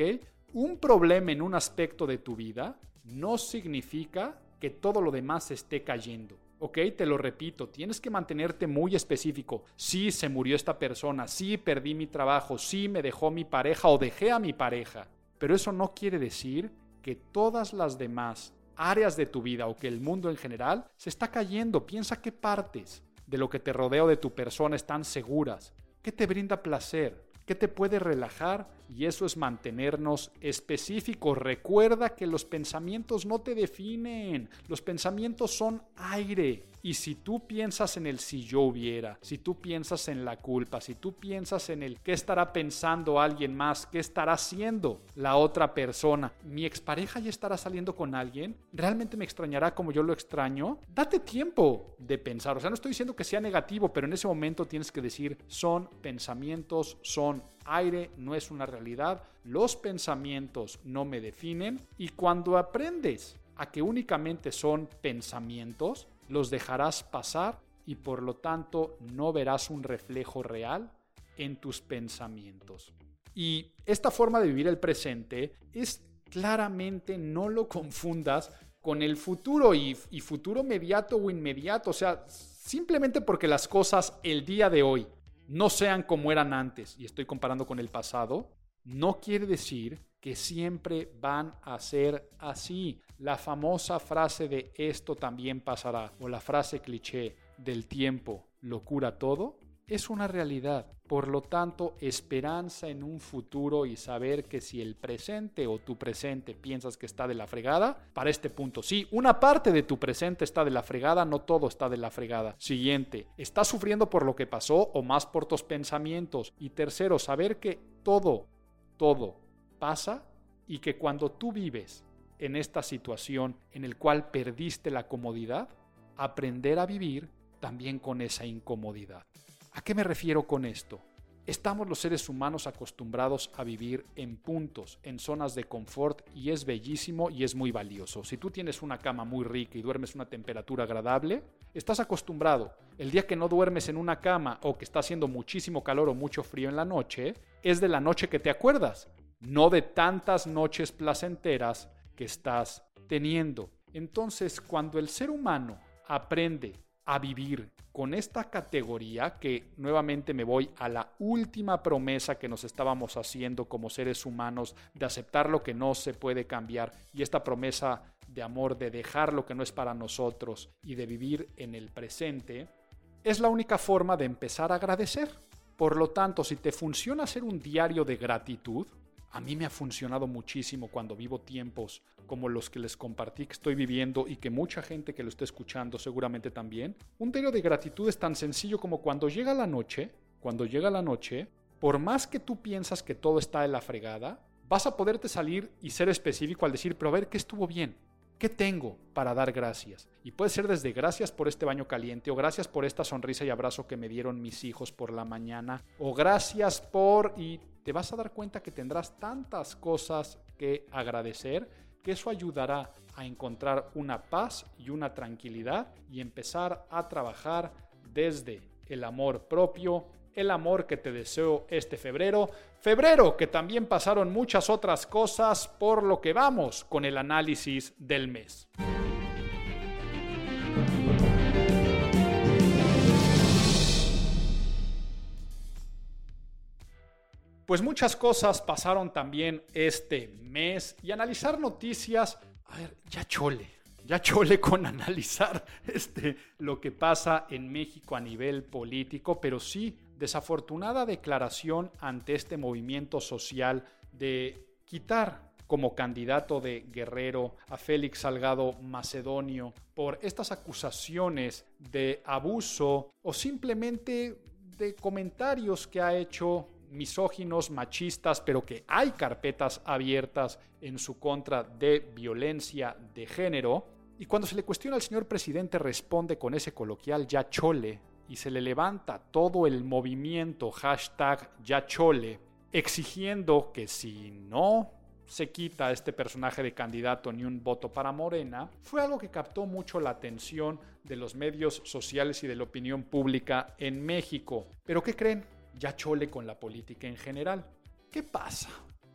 Un problema en un aspecto de tu vida no significa que todo lo demás esté cayendo. ¿ok? Te lo repito, tienes que mantenerte muy específico. Sí, se murió esta persona, sí, perdí mi trabajo, sí, me dejó mi pareja o dejé a mi pareja. Pero eso no quiere decir que todas las demás áreas de tu vida o que el mundo en general se está cayendo. Piensa qué partes de lo que te rodea de tu persona están seguras. ¿Qué te brinda placer? ¿Qué te puede relajar? Y eso es mantenernos específicos. Recuerda que los pensamientos no te definen. Los pensamientos son aire. Y si tú piensas en el si yo hubiera, si tú piensas en la culpa, si tú piensas en el qué estará pensando alguien más, qué estará haciendo la otra persona, mi expareja ya estará saliendo con alguien, realmente me extrañará como yo lo extraño, date tiempo de pensar. O sea, no estoy diciendo que sea negativo, pero en ese momento tienes que decir, son pensamientos, son aire, no es una realidad. Los pensamientos no me definen y cuando aprendes a que únicamente son pensamientos, los dejarás pasar y por lo tanto no verás un reflejo real en tus pensamientos. Y esta forma de vivir el presente es claramente, no lo confundas con el futuro y, futuro inmediato o inmediato. O sea, simplemente porque las cosas el día de hoy no sean como eran antes, y estoy comparando con el pasado, no quiere decir que siempre van a ser así. La famosa frase de esto también pasará o la frase cliché del tiempo lo cura todo es una realidad. Por lo tanto, esperanza en un futuro y saber que si el presente o tu presente piensas que está de la fregada, para este punto sí, una parte de tu presente está de la fregada, no todo está de la fregada. Siguiente, estás sufriendo por lo que pasó o más por tus pensamientos. Y tercero, saber que todo, todo pasa y que cuando tú vives en esta situación en el cual perdiste la comodidad, aprender a vivir también con esa incomodidad. ¿A qué me refiero con esto? Estamos los seres humanos acostumbrados a vivir en puntos, en zonas de confort y es bellísimo y es muy valioso. Si tú tienes una cama muy rica y duermes una temperatura agradable, estás acostumbrado. El día que no duermes en una cama o que está haciendo muchísimo calor o mucho frío en la noche, es de la noche que te acuerdas, no de tantas noches placenteras que estás teniendo. Entonces, cuando el ser humano aprende a vivir con esta categoría, que nuevamente me voy a la última promesa que nos estábamos haciendo como seres humanos, de aceptar lo que no se puede cambiar, y esta promesa de amor, de dejar lo que no es para nosotros y de vivir en el presente, es la única forma de empezar a agradecer. Por lo tanto, si te funciona hacer un diario de gratitud, a mí me ha funcionado muchísimo cuando vivo tiempos como los que les compartí que estoy viviendo y que mucha gente que lo está escuchando seguramente también. Un diario de gratitud es tan sencillo como cuando llega la noche, cuando llega la noche, por más que tú piensas que todo está en la fregada, vas a poderte salir y ser específico al decir, pero a ver qué estuvo bien, ¿Qué tengo para dar gracias? Y puede ser desde gracias por este baño caliente, o gracias por esta sonrisa y abrazo que me dieron mis hijos por la mañana, o gracias por... y te vas a dar cuenta que tendrás tantas cosas que agradecer que eso ayudará a encontrar una paz y una tranquilidad y empezar a trabajar desde el amor propio, el amor que te deseo este febrero. Febrero que también pasaron muchas otras cosas por lo que vamos con el análisis del mes. Pues muchas cosas pasaron también este mes y analizar noticias, a ver, ya chole, ya chole con (laughs) analizar este, lo que pasa en México a nivel político, pero sí desafortunada declaración ante este movimiento social de quitar como candidato de Guerrero a Félix Salgado Macedonio por estas acusaciones de abuso o simplemente de comentarios que ha hecho misóginos, machistas, pero que hay carpetas abiertas en su contra de violencia de género. Y cuando se le cuestiona al señor presidente responde con ese coloquial ya chole y se le levanta todo el movimiento hashtag ya chole exigiendo que si no se quita a este personaje de candidato ni un voto para Morena, fue algo que captó mucho la atención de los medios sociales y de la opinión pública en México. Pero ¿qué creen? ya chole con la política en general. ¿Qué pasa?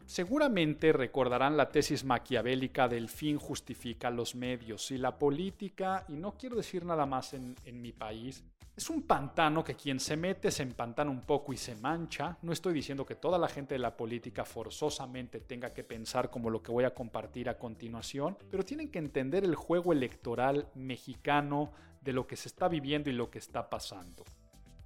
Seguramente recordarán la tesis maquiavélica del fin justifica los medios. Y la política, y no quiero decir nada más en, mi país, es un pantano que quien se mete se empantana un poco y se mancha. No estoy diciendo que toda la gente de la política forzosamente tenga que pensar como lo que voy a compartir a continuación, pero tienen que entender el juego electoral mexicano de lo que se está viviendo y lo que está pasando.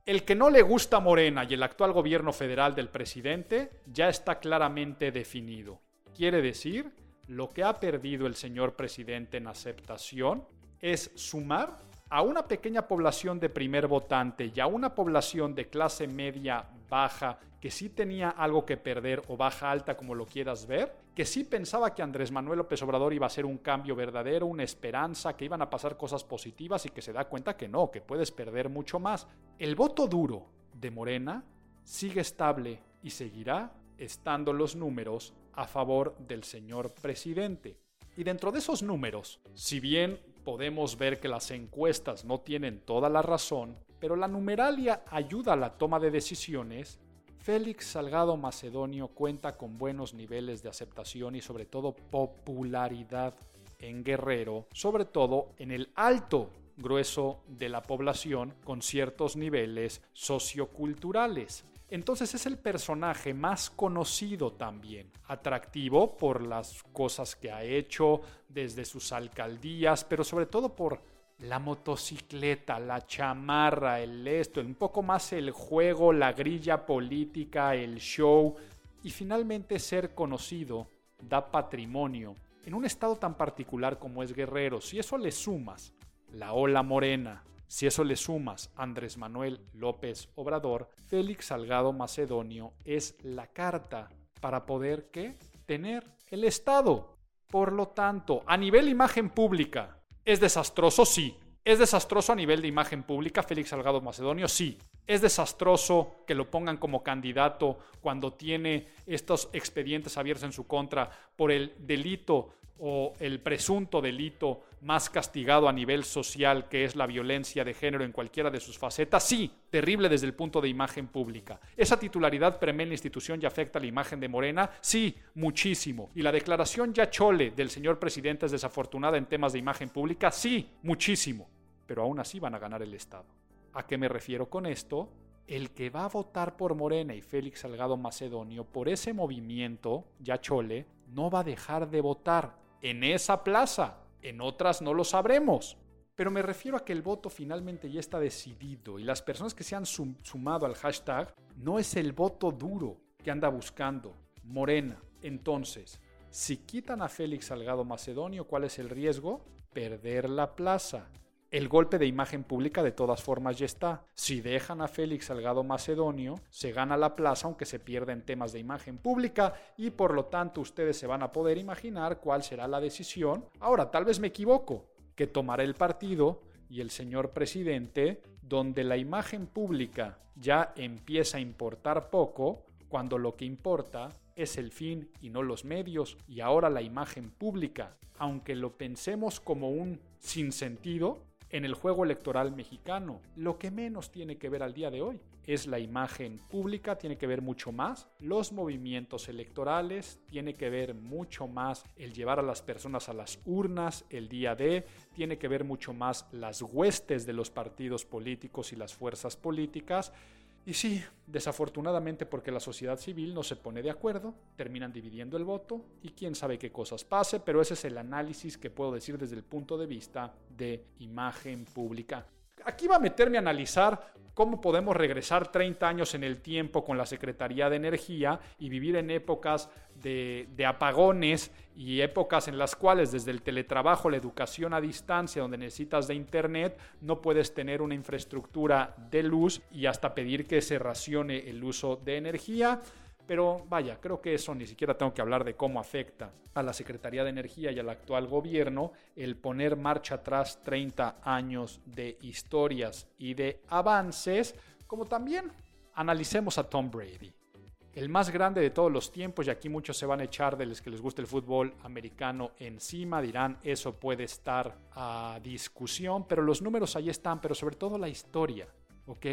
El que no le gusta Morena y el actual gobierno federal del presidente ya está claramente definido. Quiere decir, lo que ha perdido el señor presidente en aceptación es sumar a una pequeña población de primer votante y a una población de clase media baja que sí tenía algo que perder o baja alta como lo quieras ver, que sí pensaba que Andrés Manuel López Obrador iba a ser un cambio verdadero, una esperanza, que iban a pasar cosas positivas y que se da cuenta que no, que puedes perder mucho más. El voto duro de Morena sigue estable y seguirá estando los números a favor del señor presidente. Y dentro de esos números, si bien podemos ver que las encuestas no tienen toda la razón, pero la numeralia ayuda a la toma de decisiones, Félix Salgado Macedonio cuenta con buenos niveles de aceptación y sobre todo popularidad en Guerrero, sobre todo en el alto grueso de la población con ciertos niveles socioculturales. Entonces es el personaje más conocido también, atractivo por las cosas que ha hecho desde sus alcaldías, pero sobre todo por la motocicleta, la chamarra, el esto, un poco más el juego, la grilla política, el show y finalmente ser conocido da patrimonio en un estado tan particular como es Guerrero. Si eso le sumas la ola morena, si eso le sumas Andrés Manuel López Obrador, Félix Salgado Macedonio es la carta para poder ¿qué? tener el Estado. Por lo tanto, a nivel imagen pública, ¿Es desastroso? Sí. ¿Es desastroso a nivel de imagen pública Félix Salgado Macedonio? Sí. ¿Es desastroso que lo pongan como candidato cuando tiene estos expedientes abiertos en su contra por el delito o el presunto delito más castigado a nivel social, que es la violencia de género en cualquiera de sus facetas, sí, terrible desde el punto de imagen pública. ¿Esa titularidad prevé en la institución ya afecta a la imagen de Morena? Sí, muchísimo. ¿Y la declaración ya chole del señor presidente es desafortunada en temas de imagen pública? Sí, muchísimo. Pero aún así van a ganar el Estado. ¿A qué me refiero con esto? El que va a votar por Morena y Félix Salgado Macedonio por ese movimiento, ya chole, no va a dejar de votar en esa plaza. En otras no lo sabremos. Pero me refiero a que el voto finalmente ya está decidido y las personas que se han sumado al hashtag no es el voto duro que anda buscando Morena. Entonces, si quitan a Félix Salgado Macedonio, ¿cuál es el riesgo? Perder la plaza. El golpe de imagen pública de todas formas ya está. Si dejan a Félix Salgado Macedonio, se gana la plaza aunque se pierda en temas de imagen pública y por lo tanto ustedes se van a poder imaginar cuál será la decisión. Ahora, tal vez me equivoco, que tomará el partido y el señor presidente, donde la imagen pública ya empieza a importar poco, cuando lo que importa es el fin y no los medios, y ahora la imagen pública, aunque lo pensemos como un sinsentido, en el juego electoral mexicano. Lo que menos tiene que ver al día de hoy es la imagen pública, tiene que ver mucho más los movimientos electorales, tiene que ver mucho más el llevar a las personas a las urnas el día de, tiene que ver mucho más las huestes de los partidos políticos y las fuerzas políticas y sí, desafortunadamente porque la sociedad civil no se pone de acuerdo, terminan dividiendo el voto y quién sabe qué cosas pase, pero ese es el análisis que puedo decir desde el punto de vista de imagen pública. Aquí va a meterme a analizar cómo podemos regresar 30 años en el tiempo con la Secretaría de Energía y vivir en épocas de, apagones y épocas en las cuales desde el teletrabajo, la educación a distancia, donde necesitas de Internet, no puedes tener una infraestructura de luz y hasta pedir que se racione el uso de energía. Pero vaya, creo que eso ni siquiera tengo que hablar de cómo afecta a la Secretaría de Energía y al actual gobierno el poner marcha atrás 30 años de historias y de avances, como también analicemos a Tom Brady. El más grande de todos los tiempos, y aquí muchos se van a echar de los que les gusta el fútbol americano encima, dirán eso puede estar a discusión, pero los números ahí están, pero sobre todo la historia, ¿ok?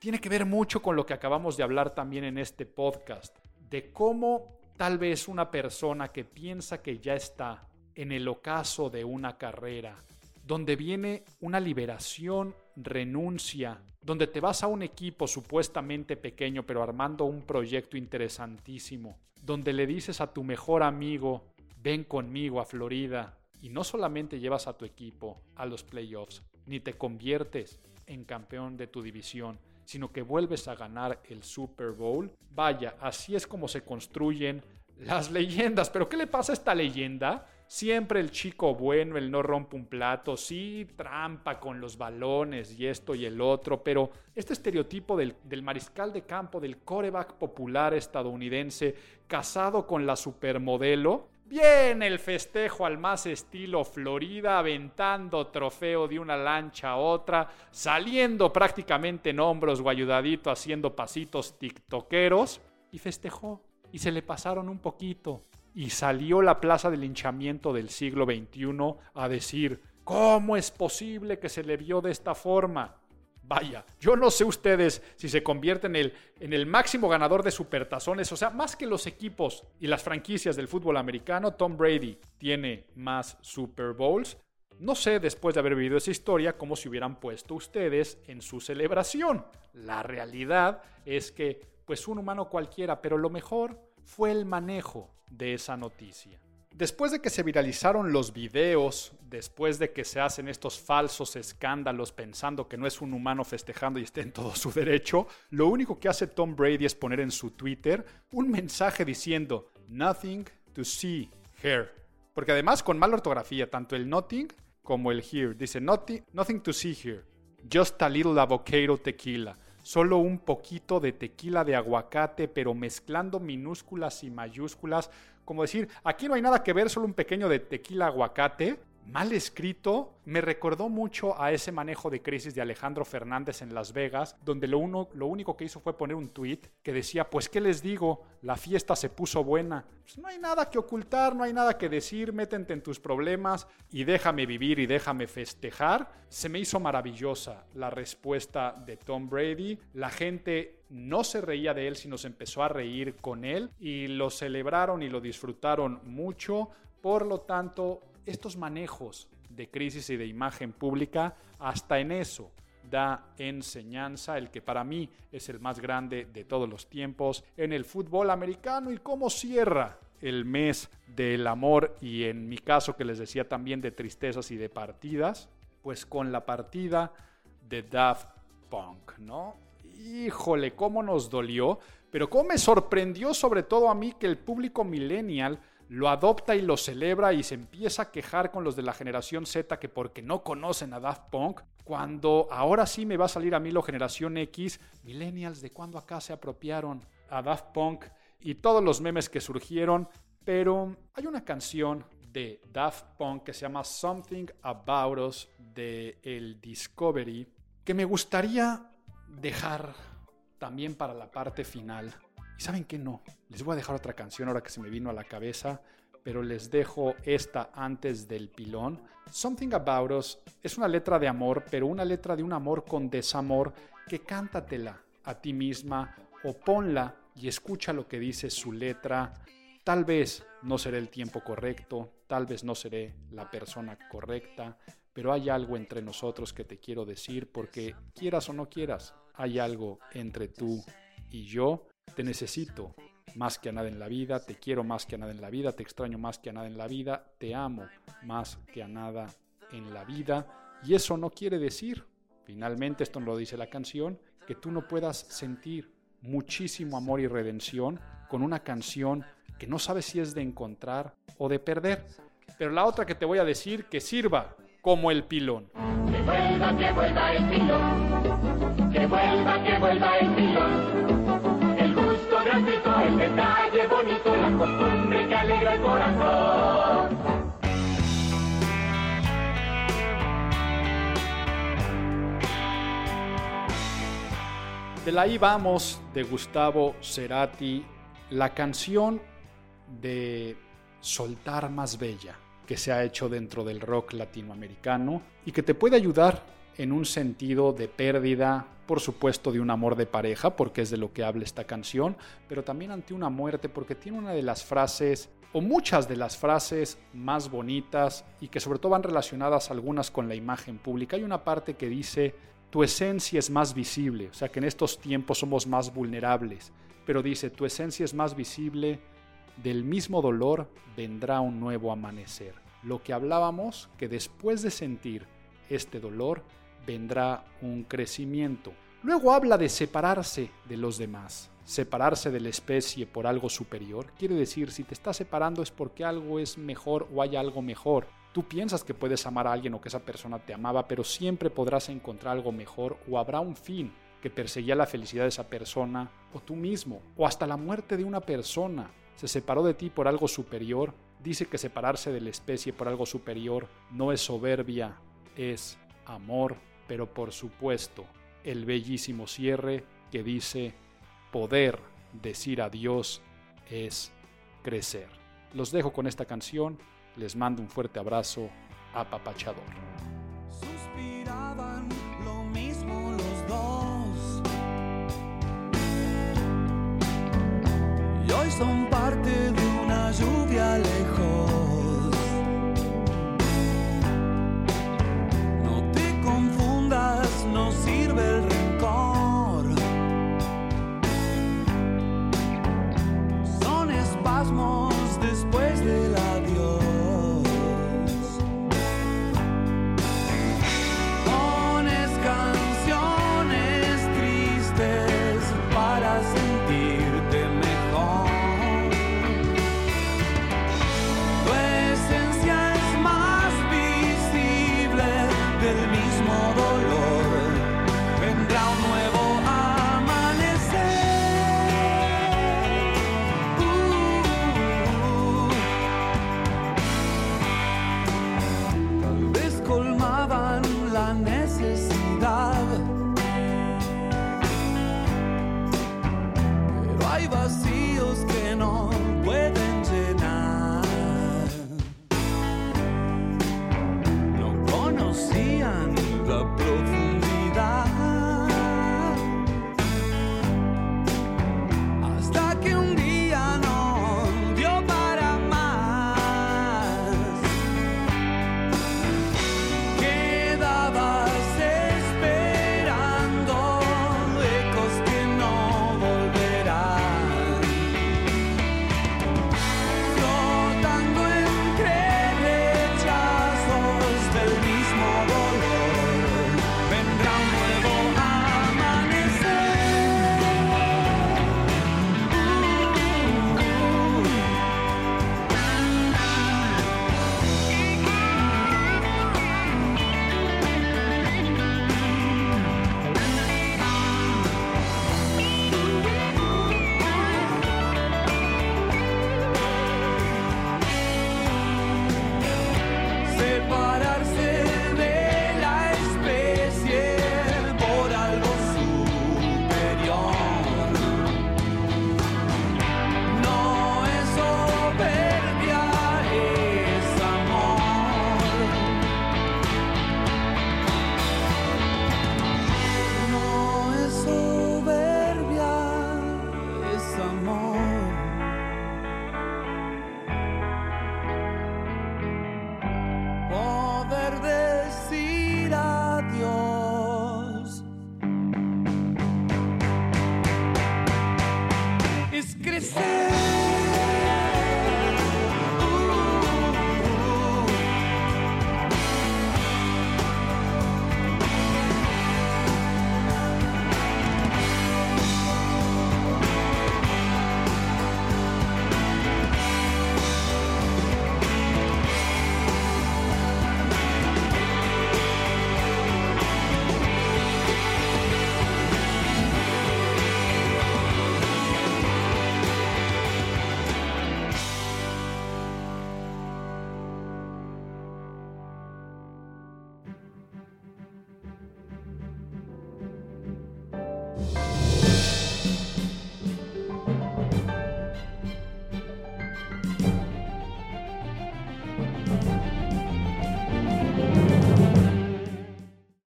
Tiene que ver mucho con lo que acabamos de hablar también en este podcast, de cómo tal vez una persona que piensa que ya está en el ocaso de una carrera, donde viene una liberación, renuncia, donde te vas a un equipo supuestamente pequeño pero armando un proyecto interesantísimo, donde le dices a tu mejor amigo, ven conmigo a Florida, y no solamente llevas a tu equipo a los playoffs, ni te conviertes en campeón de tu división, sino que vuelves a ganar el Super Bowl. Vaya, así es como se construyen las leyendas. Pero ¿qué le pasa a esta leyenda? Siempre el chico bueno, el no rompe un plato, sí, trampa con los balones y esto y el otro, pero este estereotipo del, mariscal de campo, del coreback popular estadounidense, casado con la supermodelo, Viene el festejo al más estilo Florida, aventando trofeo de una lancha a otra, saliendo prácticamente en hombros o ayudadito, haciendo pasitos tiktokeros, y festejó. Y se le pasaron un poquito y salió la plaza del linchamiento del siglo XXI a decir, ¿cómo es posible que se le vio de esta forma? Vaya, yo no sé ustedes si se convierte en el, máximo ganador de supertazones, o sea, más que los equipos y las franquicias del fútbol americano, Tom Brady tiene más Super Bowls. No sé, después de haber vivido esa historia, cómo se hubieran puesto ustedes en su celebración. La realidad es que, pues un humano cualquiera, pero lo mejor fue el manejo de esa noticia. Después de que se viralizaron los videos, después de que se hacen estos falsos escándalos pensando que no es un humano festejando y esté en todo su derecho, lo único que hace Tom Brady es poner en su Twitter un mensaje diciendo Nothing to see here. Porque además con mala ortografía, tanto el nothing como el here. Dice nothing, nothing to see here. Just a little avocado tequila solo un poquito de tequila de aguacate, pero mezclando minúsculas y mayúsculas, como decir, aquí no hay nada que ver, solo un pequeño de tequila aguacate, mal escrito, me recordó mucho a ese manejo de crisis de Alejandro Fernández en Las Vegas, donde lo, uno, lo único que hizo fue poner un tweet que decía, pues qué les digo, la fiesta se puso buena. Pues no hay nada que ocultar, no hay nada que decir, métente en tus problemas y déjame vivir y déjame festejar. Se me hizo maravillosa la respuesta de Tom Brady. La gente no se reía de él, sino se empezó a reír con él y lo celebraron y lo disfrutaron mucho. Por lo tanto, estos manejos de crisis y de imagen pública, hasta en eso da enseñanza, el que para mí es el más grande de todos los tiempos, en el fútbol americano y cómo cierra el mes del amor y en mi caso que les decía también de tristezas y de partidas, pues con la partida de Daft Punk, ¿no? Híjole, cómo nos dolió, pero cómo me sorprendió sobre todo a mí que el público millennial lo adopta y lo celebra y se empieza a quejar con los de la generación Z que porque no conocen a Daft Punk, cuando ahora sí me va a salir a mí la generación X, millennials de cuando acá se apropiaron a Daft Punk y todos los memes que surgieron, pero hay una canción de Daft Punk que se llama Something About Us de el Discovery que me gustaría dejar también para la parte final. Y saben que no, les voy a dejar otra canción ahora que se me vino a la cabeza, pero les dejo esta antes del pilón. Something About Us es una letra de amor, pero una letra de un amor con desamor que cántatela a ti misma o ponla y escucha lo que dice su letra. Tal vez no seré el tiempo correcto, tal vez no seré la persona correcta, pero hay algo entre nosotros que te quiero decir porque quieras o no quieras, hay algo entre tú y yo te necesito más que a nada en la vida, te quiero más que a nada en la vida, te extraño más que a nada en la vida, te amo más que a nada en la vida. Y eso no quiere decir, finalmente esto no lo dice la canción, que tú no puedas sentir muchísimo amor y redención con una canción que no sabes si es de encontrar o de perder. Pero la otra que te voy a decir que sirva como el pilón. Que vuelva, que vuelva el pilón. Que vuelva, que vuelva el pilón el detalle bonito, la costumbre que alegra el corazón. De la ahí vamos de Gustavo Cerati, la canción de Soltar más bella que se ha hecho dentro del rock latinoamericano y que te puede ayudar en un sentido de pérdida, por supuesto, de un amor de pareja, porque es de lo que habla esta canción, pero también ante una muerte, porque tiene una de las frases, o muchas de las frases más bonitas, y que sobre todo van relacionadas algunas con la imagen pública. Hay una parte que dice, tu esencia es más visible, o sea que en estos tiempos somos más vulnerables, pero dice, tu esencia es más visible, del mismo dolor vendrá un nuevo amanecer. Lo que hablábamos, que después de sentir este dolor, vendrá un crecimiento. Luego habla de separarse de los demás. separarse de la especie por algo superior, quiere decir si te estás separando es porque algo es mejor o hay algo mejor. Tú piensas que puedes amar a alguien o que esa persona te amaba, pero siempre podrás encontrar algo mejor o habrá un fin que perseguía la felicidad de esa persona o tú mismo o hasta la muerte de una persona. Se separó de ti por algo superior. Dice que separarse de la especie por algo superior no es soberbia, es amor, pero por supuesto el bellísimo cierre que dice poder decir adiós es crecer. Los dejo con esta canción, les mando un fuerte abrazo apapachador. Suspiraban lo mismo los dos. Y hoy son parte de una